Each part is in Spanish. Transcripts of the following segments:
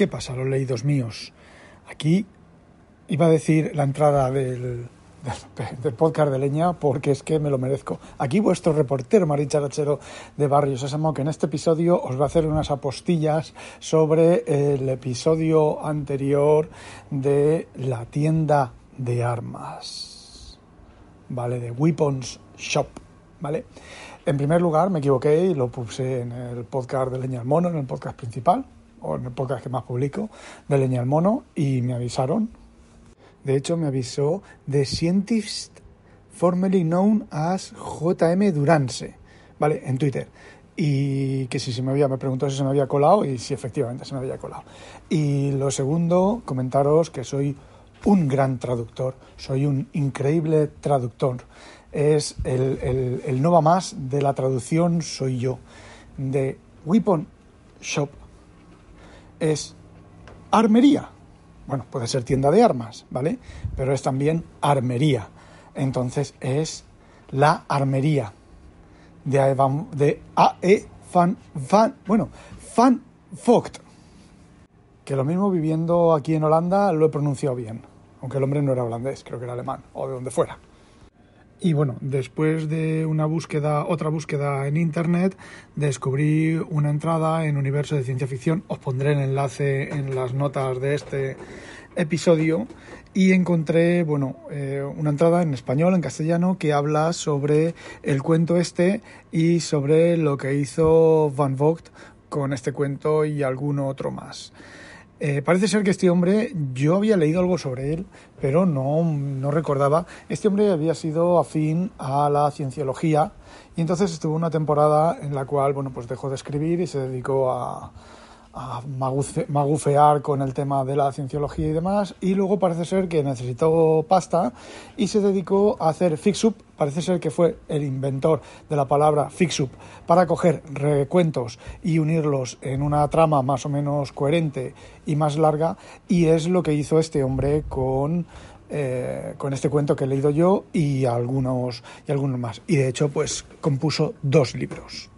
¿Qué pasa, los leídos míos? Aquí iba a decir la entrada del, del, podcast de Leña porque es que me lo merezco. Aquí vuestro reportero Maricharachero de Barrio Sésamo que en este episodio os va a hacer unas apostillas sobre el episodio anterior de la tienda de armas, ¿vale? De Weapons Shop, ¿vale? En primer lugar me equivoqué y lo puse en el podcast de Leña al Mono, en el podcast principal, o en el que más publico, de Leña al Mono, y me avisaron. De hecho, me avisó The Scientist formerly known as JM Durance, ¿vale? En Twitter. Y que si se me había, me preguntó si se me había colado, y si efectivamente se me había colado. Y lo segundo, comentaros que soy un gran traductor, soy un increíble traductor. Es el, el, el no va más de la traducción, soy yo. De Weapon Shop es armería. Bueno, puede ser tienda de armas, ¿vale? Pero es también armería. Entonces es la armería de, AE, de AE Van, Van, bueno, Van Vogt. Que lo mismo viviendo aquí en Holanda lo he pronunciado bien. Aunque el hombre no era holandés, creo que era alemán, o de donde fuera. Y bueno, después de una búsqueda, otra búsqueda en internet, descubrí una entrada en Universo de Ciencia Ficción. Os pondré el enlace en las notas de este episodio y encontré, bueno, eh, una entrada en español, en castellano, que habla sobre el cuento este y sobre lo que hizo Van Vogt con este cuento y alguno otro más. Eh, parece ser que este hombre, yo había leído algo sobre él, pero no, no recordaba. Este hombre había sido afín a la cienciología y entonces estuvo una temporada en la cual, bueno, pues dejó de escribir y se dedicó a, a magufear con el tema de la cienciología y demás y luego parece ser que necesitó pasta y se dedicó a hacer fix-up, parece ser que fue el inventor de la palabra fix-up para coger recuentos y unirlos en una trama más o menos coherente y más larga y es lo que hizo este hombre con eh, con este cuento que he leído yo y algunos y algunos más. Y de hecho pues compuso dos libros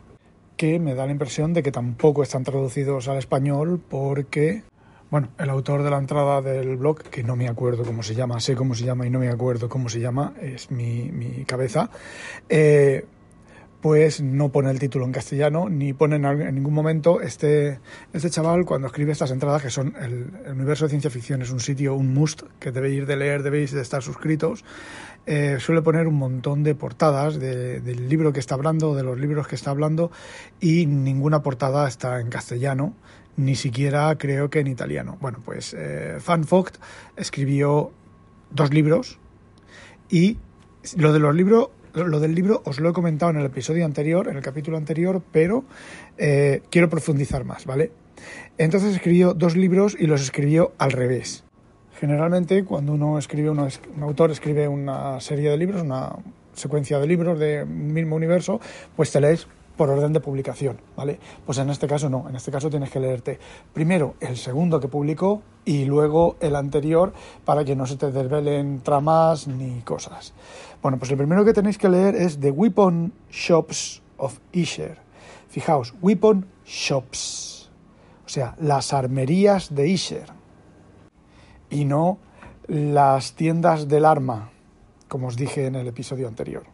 que me da la impresión de que tampoco están traducidos al español porque, bueno, el autor de la entrada del blog, que no me acuerdo cómo se llama, sé cómo se llama y no me acuerdo cómo se llama, es mi, mi cabeza, eh, pues no pone el título en castellano ni pone en, ningún momento este, este chaval cuando escribe estas entradas que son el, universo de ciencia ficción es un sitio, un must que debéis de leer, debéis de estar suscritos eh, suele poner un montón de portadas de, del libro que está hablando, de los libros que está hablando y ninguna portada está en castellano ni siquiera creo que en italiano. Bueno, pues eh, Vogt escribió dos libros y lo de los libros lo del libro os lo he comentado en el episodio anterior, en el capítulo anterior, pero eh, quiero profundizar más, ¿vale? Entonces escribió dos libros y los escribió al revés. Generalmente, cuando uno escribe, un autor escribe una serie de libros, una secuencia de libros del mismo universo, pues te lees por orden de publicación, ¿vale? Pues en este caso no, en este caso tienes que leerte primero el segundo que publicó y luego el anterior para que no se te desvelen tramas ni cosas. Bueno, pues el primero que tenéis que leer es The Weapon Shops of Isher. Fijaos, Weapon Shops, o sea, las armerías de Isher y no las tiendas del arma, como os dije en el episodio anterior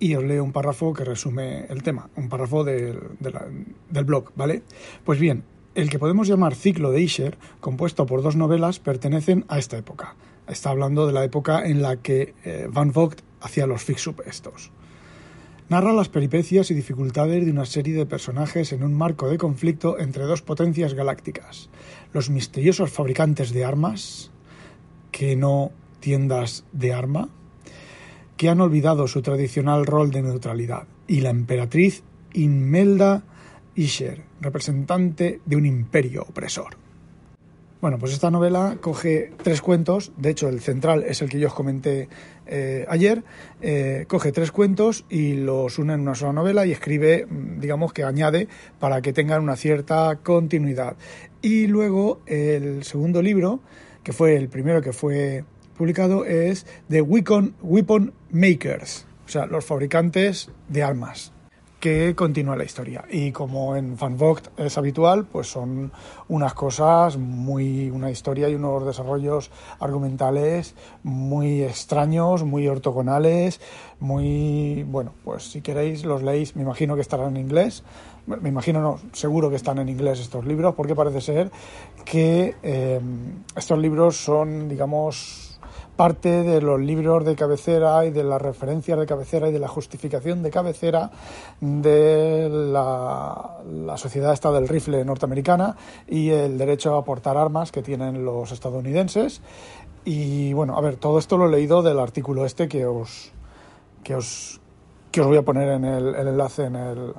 y os leo un párrafo que resume el tema, un párrafo del blog, ¿vale? Pues bien, el que podemos llamar ciclo de Isher, compuesto por dos novelas, pertenecen a esta época. Está hablando de la época en la que eh, Van Vogt hacía los fix-up estos. Narra las peripecias y dificultades de una serie de personajes en un marco de conflicto entre dos potencias galácticas. Los misteriosos fabricantes de armas, que no tiendas de arma, que han olvidado su tradicional rol de neutralidad, y la emperatriz Inmelda Isher, representante de un imperio opresor. Bueno, pues esta novela coge tres cuentos, de hecho el central es el que yo os comenté eh, ayer, eh, coge tres cuentos y los une en una sola novela y escribe, mm, digamos que añade para que tengan una cierta continuidad. Y luego el segundo libro, que fue el primero que fue publicado, es The Weapon, Weapon Makers, o sea, los fabricantes de armas que continúa la historia. Y como en Van Vogt es habitual, pues son unas cosas muy, una historia y unos desarrollos argumentales muy extraños, muy ortogonales, muy, bueno, pues si queréis los leéis, me imagino que estarán en inglés, me imagino no, seguro que están en inglés estos libros, porque parece ser que eh, estos libros son, digamos, parte de los libros de cabecera y de las referencias de cabecera y de la justificación de cabecera de la, sociedad esta del rifle norteamericana y el derecho a portar armas que tienen los estadounidenses. Y bueno, a ver, todo esto lo he leído del artículo este que os, que os, que os voy a poner en el, enlace en, el,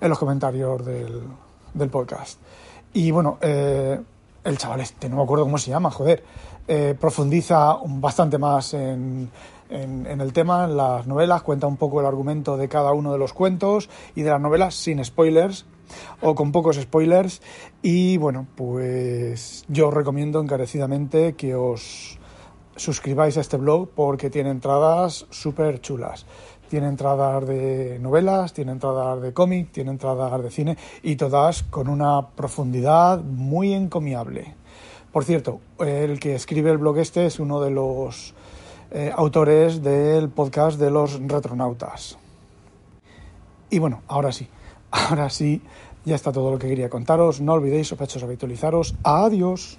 en los comentarios del, del podcast. Y bueno, eh, el chaval este, no me acuerdo cómo se llama, joder, eh, profundiza bastante más en, en, el tema, en las novelas, cuenta un poco el argumento de cada uno de los cuentos y de las novelas sin spoilers o con pocos spoilers y bueno, pues yo os recomiendo encarecidamente que os suscribáis a este blog porque tiene entradas súper chulas. Tiene entradas de novelas, tiene entradas de cómic, tiene entradas de cine y todas con una profundidad muy encomiable. Por cierto, el que escribe el blog este es uno de los eh, autores del podcast de los retronautas. Y bueno, ahora sí, ahora sí, ya está todo lo que quería contaros. No olvidéis, sospechosos, habitualizaros. Adiós.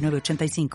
85